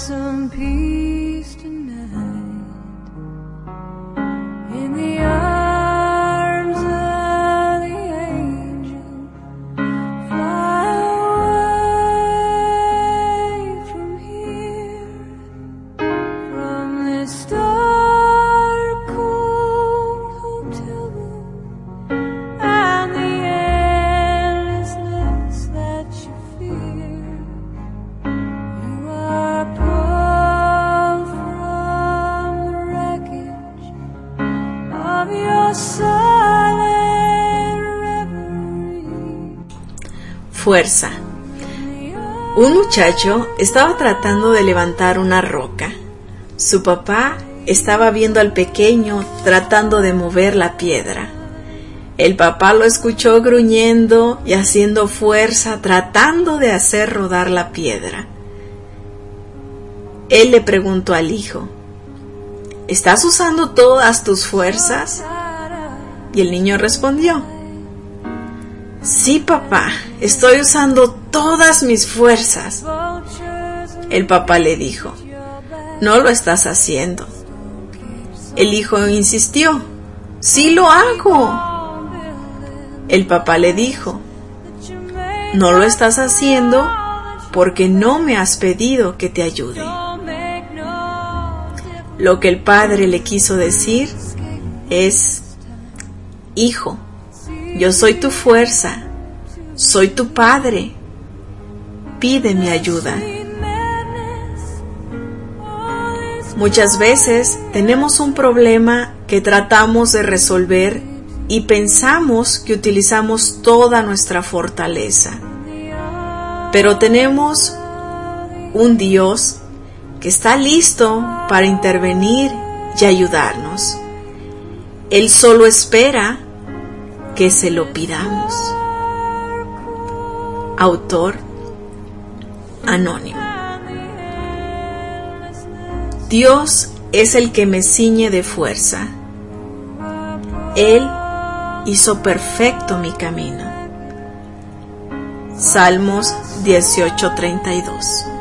Some peace Fuerza. Un muchacho estaba tratando de levantar una roca. Su papá estaba viendo al pequeño tratando de mover la piedra. El papá lo escuchó gruñendo y haciendo fuerza tratando de hacer rodar la piedra. Él le preguntó al hijo, ¿Estás usando todas tus fuerzas? Y el niño respondió, Sí, papá, estoy usando todas mis fuerzas. El papá le dijo, No lo estás haciendo. El hijo insistió, Sí lo hago. El papá le dijo, No lo estás haciendo porque no me has pedido que te ayude. Lo que el padre le quiso decir es, Hijo, yo soy tu fuerza, soy tu padre, pide mi ayuda. Muchas veces tenemos un problema que tratamos de resolver y pensamos que utilizamos toda nuestra fortaleza. Pero tenemos un Dios que está listo para intervenir y ayudarnos. Él solo espera que se lo pidamos. Autor anónimo. Dios es el que me ciñe de fuerza. Él hizo perfecto mi camino. Salmos 18:32